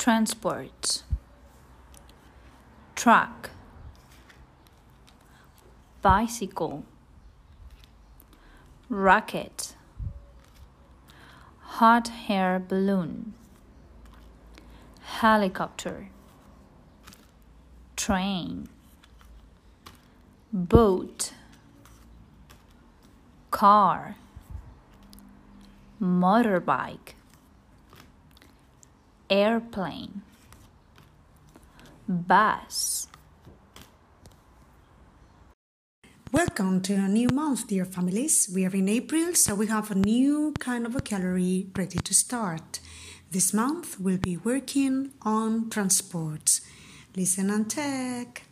transport. Truck. Bicycle. Rocket. Hot air balloon. Helicopter. Train. Boat. Car. Motorbike airplane bus Welcome to a new month, dear families. We are in April, so we have a new kind of vocabulary ready to start. This month we'll be working on transport. Listen and take.